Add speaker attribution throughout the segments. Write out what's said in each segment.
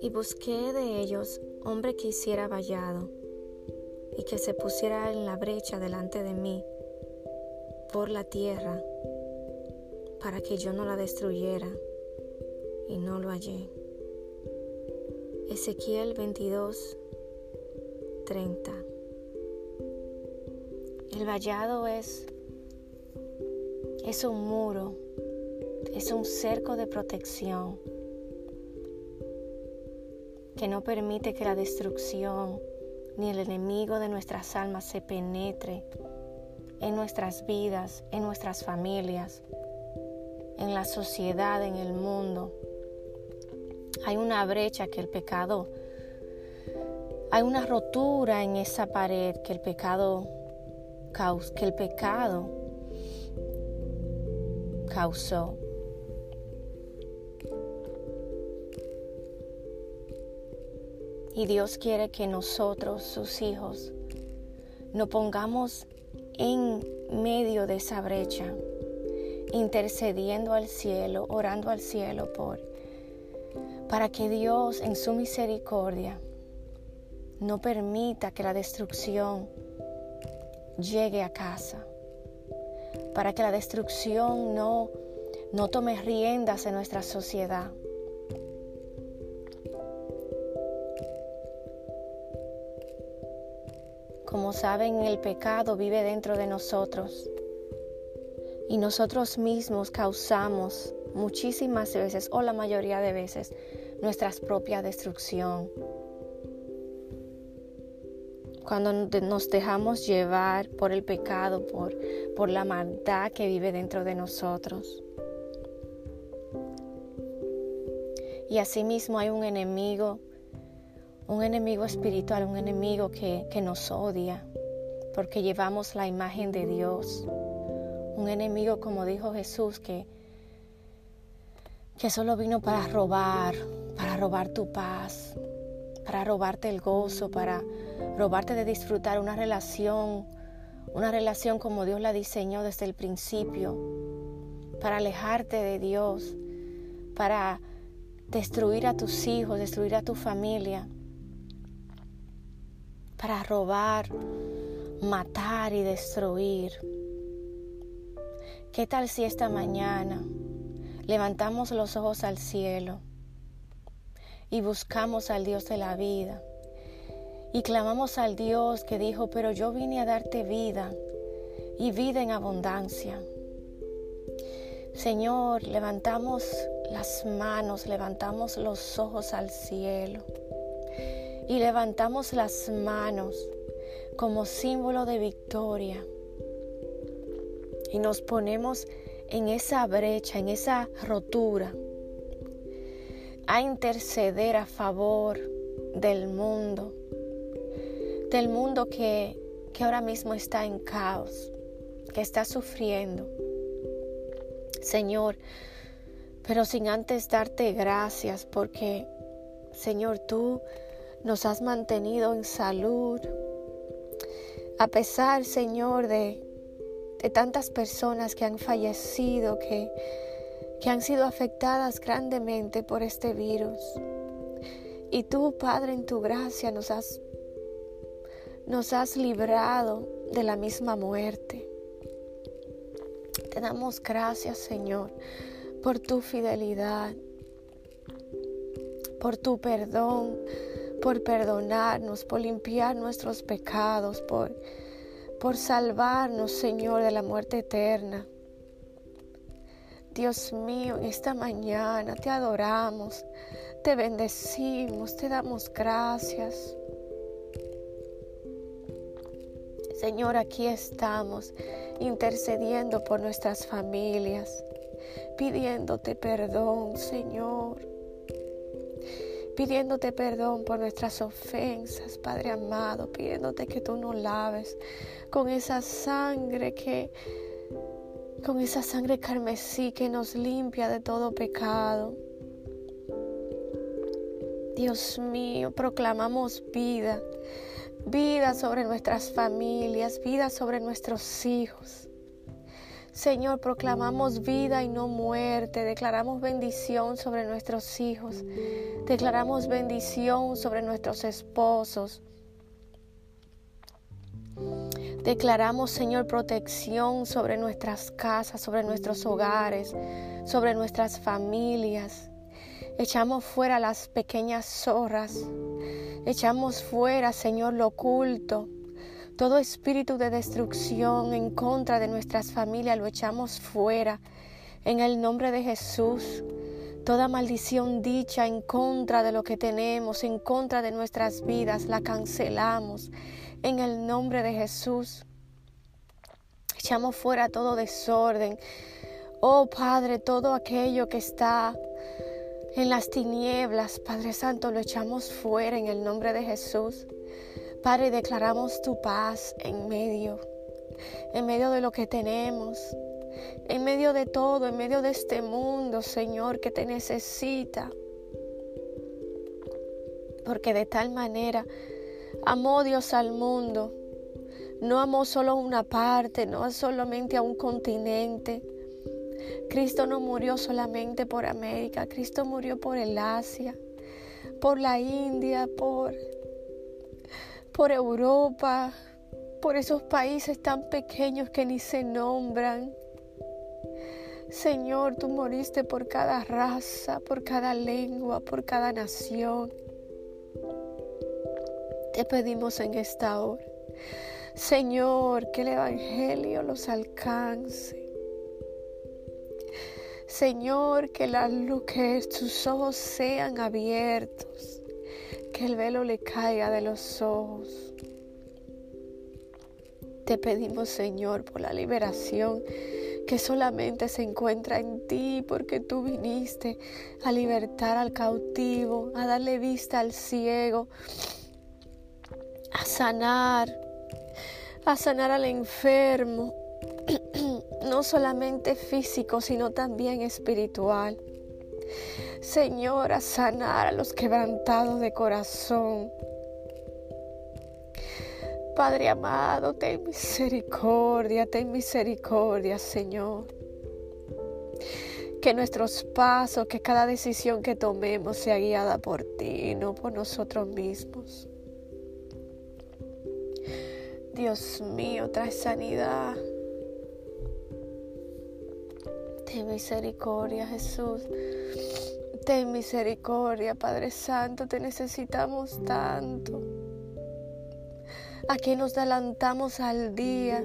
Speaker 1: Y busqué de ellos hombre que hiciera vallado y que se pusiera en la brecha delante de mí por la tierra para que yo no la destruyera y no lo hallé. Ezequiel 22, 30. El vallado es, es un muro, es un cerco de protección que no permite que la destrucción ni el enemigo de nuestras almas se penetre en nuestras vidas, en nuestras familias, en la sociedad, en el mundo. Hay una brecha que el pecado, hay una rotura en esa pared que el pecado que el pecado causó. Y Dios quiere que nosotros, sus hijos, nos pongamos en medio de esa brecha, intercediendo al cielo, orando al cielo por para que Dios en su misericordia no permita que la destrucción llegue a casa, para que la destrucción no, no tome riendas en nuestra sociedad. Como saben, el pecado vive dentro de nosotros y nosotros mismos causamos muchísimas veces o la mayoría de veces nuestra propia destrucción cuando nos dejamos llevar por el pecado, por, por la maldad que vive dentro de nosotros. Y asimismo hay un enemigo, un enemigo espiritual, un enemigo que, que nos odia, porque llevamos la imagen de Dios. Un enemigo, como dijo Jesús, que, que solo vino para robar, para robar tu paz, para robarte el gozo, para robarte de disfrutar una relación, una relación como Dios la diseñó desde el principio, para alejarte de Dios, para destruir a tus hijos, destruir a tu familia, para robar, matar y destruir. ¿Qué tal si esta mañana levantamos los ojos al cielo y buscamos al Dios de la vida? y clamamos al Dios que dijo, pero yo vine a darte vida y vida en abundancia. Señor, levantamos las manos, levantamos los ojos al cielo y levantamos las manos como símbolo de victoria y nos ponemos en esa brecha, en esa rotura, a interceder a favor del mundo del mundo que, que ahora mismo está en caos, que está sufriendo. Señor, pero sin antes darte gracias porque, Señor, tú nos has mantenido en salud. A pesar, Señor, de, de tantas personas que han fallecido, que, que han sido afectadas grandemente por este virus. Y tú, Padre, en tu gracia nos has nos has librado de la misma muerte. Te damos gracias, Señor, por tu fidelidad, por tu perdón, por perdonarnos, por limpiar nuestros pecados, por, por salvarnos, Señor, de la muerte eterna. Dios mío, en esta mañana te adoramos, te bendecimos, te damos gracias. Señor, aquí estamos intercediendo por nuestras familias, pidiéndote perdón, Señor. Pidiéndote perdón por nuestras ofensas, Padre amado, pidiéndote que tú nos laves con esa sangre que, con esa sangre carmesí que nos limpia de todo pecado. Dios mío, proclamamos vida vida sobre nuestras familias, vida sobre nuestros hijos. Señor, proclamamos vida y no muerte. Declaramos bendición sobre nuestros hijos. Declaramos bendición sobre nuestros esposos. Declaramos, Señor, protección sobre nuestras casas, sobre nuestros hogares, sobre nuestras familias. Echamos fuera las pequeñas zorras. Echamos fuera, Señor, lo oculto. Todo espíritu de destrucción en contra de nuestras familias lo echamos fuera. En el nombre de Jesús. Toda maldición dicha en contra de lo que tenemos, en contra de nuestras vidas, la cancelamos. En el nombre de Jesús. Echamos fuera todo desorden. Oh Padre, todo aquello que está en las tinieblas, Padre Santo, lo echamos fuera en el nombre de Jesús. Padre, declaramos tu paz en medio, en medio de lo que tenemos, en medio de todo, en medio de este mundo, Señor, que te necesita. Porque de tal manera amó Dios al mundo. No amó solo una parte, no solamente a un continente. Cristo no murió solamente por América, Cristo murió por el Asia, por la India, por por Europa, por esos países tan pequeños que ni se nombran. Señor, tú moriste por cada raza, por cada lengua, por cada nación. Te pedimos en esta hora, Señor, que el Evangelio los alcance. Señor, que, la, que sus ojos sean abiertos que el velo le caiga de los ojos. Te pedimos, Señor, por la liberación que solamente se encuentra en ti, porque tú viniste a libertar al cautivo, a darle vista al ciego, sanar, a sanar al enfermo, no solamente físico, sino también espiritual. Señor, a sanar a los quebrantados de corazón. Padre amado, ten misericordia, ten misericordia, Señor. Que nuestros pasos, que cada decisión que tomemos sea guiada por ti, no por nosotros mismos. Dios mío, trae sanidad. Ten misericordia, Jesús. Ten misericordia, Padre Santo, te necesitamos tanto. Aquí nos adelantamos al día.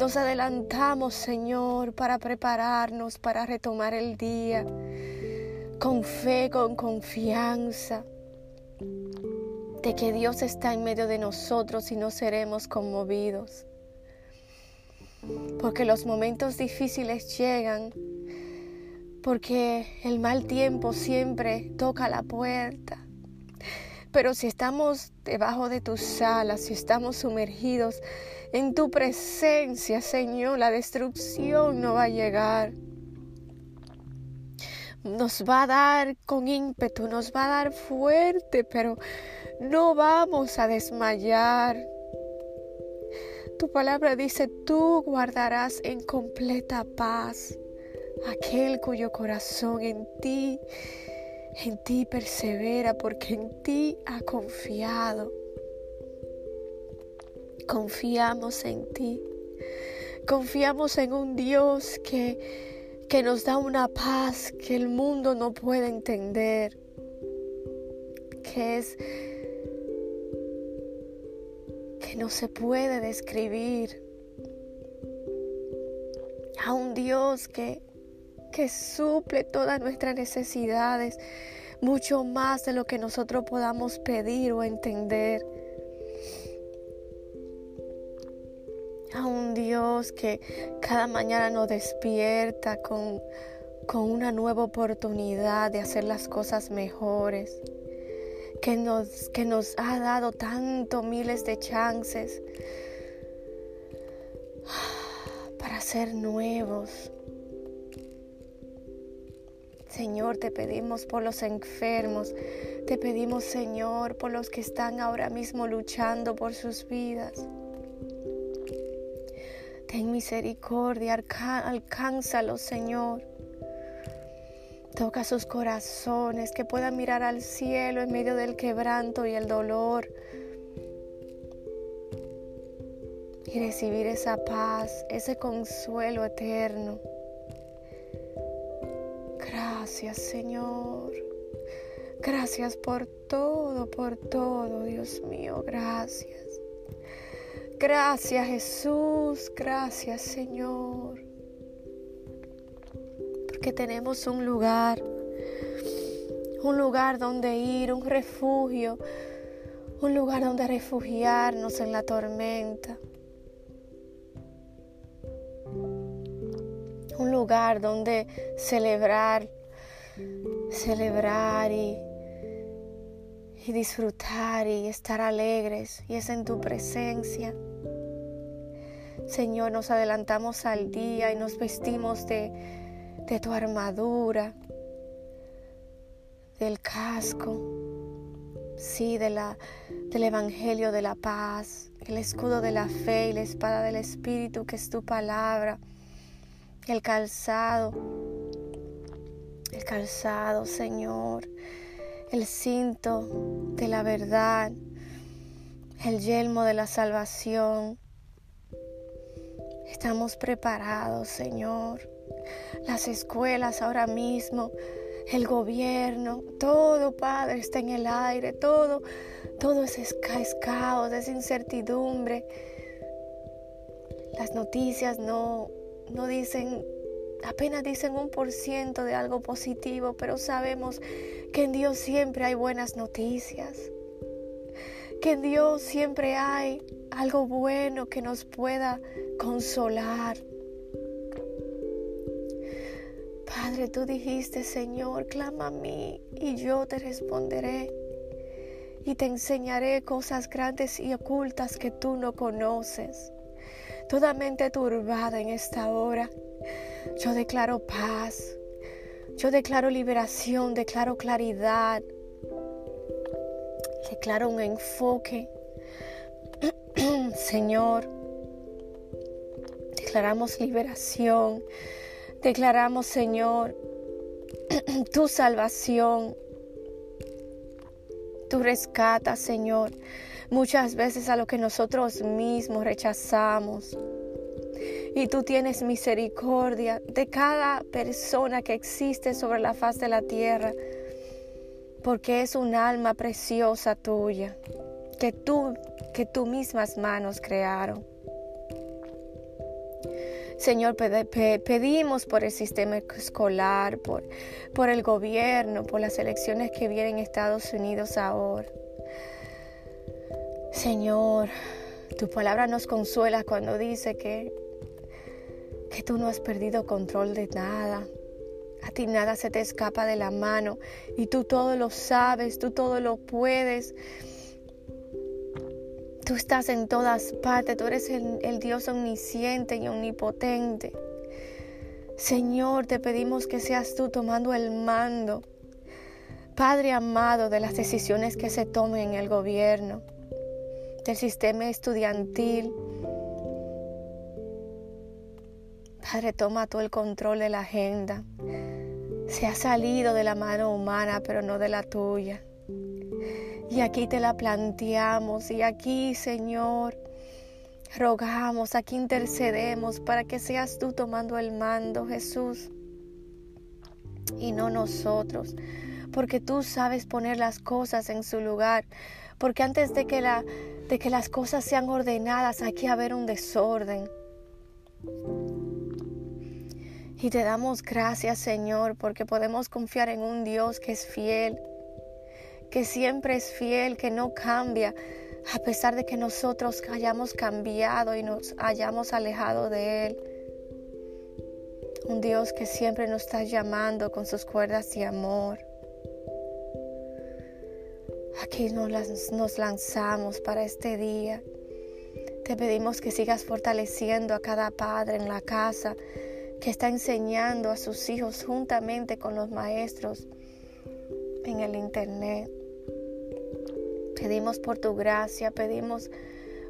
Speaker 1: Nos adelantamos, Señor, para prepararnos, para retomar el día, con fe, con confianza, de que Dios está en medio de nosotros y no seremos conmovidos. Porque los momentos difíciles llegan porque el mal tiempo siempre toca la puerta. Pero si estamos debajo de tus alas, si estamos sumergidos en tu presencia, Señor, la destrucción no va a llegar. Nos va a dar con ímpetu, nos va a dar fuerte, pero no vamos a desmayar. Tu palabra dice, tú guardarás en completa paz aquel cuyo corazón en ti, en ti persevera, porque en ti ha confiado. Confiamos en ti. Confiamos en un Dios que, que nos da una paz que el mundo no puede entender, que es no se puede describir. A un Dios que, que suple todas nuestras necesidades, mucho más de lo que nosotros podamos pedir o entender. A un Dios que cada mañana nos despierta con, con una nueva oportunidad de hacer las cosas mejores, que nos, que nos ha dado tanto miles de chances para ser nuevos, Señor, te pedimos por los enfermos, te pedimos, Señor, por los que están ahora mismo luchando por sus vidas. Ten misericordia, alcánzalo, Señor. Toca sus corazones, que puedan mirar al cielo en medio del quebranto y el dolor. Y recibir esa paz, ese consuelo eterno. Gracias, Señor. Gracias por todo, por todo, Dios mío. Gracias. Gracias Jesús, gracias Señor. Porque tenemos un lugar, un lugar donde ir, un refugio, un lugar donde refugiarnos en la tormenta. Un lugar donde celebrar, celebrar y y disfrutar y estar alegres y es en tu presencia. Señor, nos adelantamos al día y nos vestimos de, de tu armadura, del casco, sí, de la, del Evangelio de la paz, el escudo de la fe y la espada del Espíritu, que es tu palabra, el calzado, el calzado, Señor el cinto de la verdad, el yelmo de la salvación. Estamos preparados, Señor. Las escuelas ahora mismo, el gobierno, todo, Padre, está en el aire, todo, todo es, es caos, es incertidumbre. Las noticias no, no dicen apenas dicen un por ciento de algo positivo, pero sabemos que en Dios siempre hay buenas noticias, que en Dios siempre hay algo bueno que nos pueda consolar. Padre, tú dijiste, Señor, clama a mí y yo te responderé y te enseñaré cosas grandes y ocultas que tú no conoces. Toda mente turbada en esta hora yo declaro paz. Yo declaro liberación, declaro claridad. Declaro un enfoque. Señor, declaramos liberación. Declaramos, Señor, tu salvación. Tu rescata, Señor, muchas veces a lo que nosotros mismos rechazamos y tú tienes misericordia de cada persona que existe sobre la faz de la tierra, porque es un alma preciosa tuya, que tú, que tus mismas manos crearon. Señor, pedimos por el sistema escolar, por, por el gobierno, por las elecciones que vienen en Estados Unidos ahora. Señor, tu palabra nos consuela cuando dice que que tú no has perdido control de nada. A ti nada se te escapa de la mano y tú todo lo sabes, tú todo lo puedes. Tú estás en todas partes, tú eres el, Dios omnisciente y omnipotente. Señor, te pedimos que seas tú tomando el mando, Padre amado, de las decisiones que se tomen en el gobierno, del sistema estudiantil, Padre, toma tú el control de la agenda. Se ha salido de la mano humana, pero no de la tuya. Y aquí te la planteamos y aquí, Señor, rogamos, aquí intercedemos para que seas tú tomando el mando, Jesús, y no nosotros, porque tú sabes poner las cosas en su lugar, porque antes de que, la, de que las cosas sean ordenadas, hay que haber un desorden. Y te damos gracias, Señor, porque podemos confiar en un Dios que es fiel, que siempre es fiel, que no cambia, a pesar de que nosotros hayamos cambiado y nos hayamos alejado de Él. Un Dios que siempre nos está llamando con sus cuerdas de amor. Aquí nos, nos lanzamos para este día. Te pedimos que sigas fortaleciendo a cada padre en la casa, que está enseñando a sus hijos juntamente con los maestros en el Internet. Pedimos por tu gracia, pedimos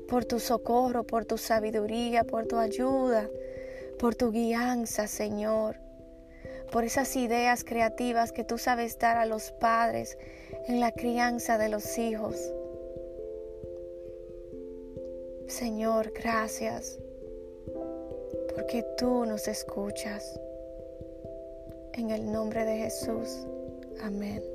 Speaker 1: por tu socorro, por tu sabiduría, por tu ayuda, por tu guianza, Señor, por esas ideas creativas que tú sabes dar a los padres en la crianza de los hijos. Señor, gracias, porque tú nos escuchas. En el nombre de Jesús. Amén.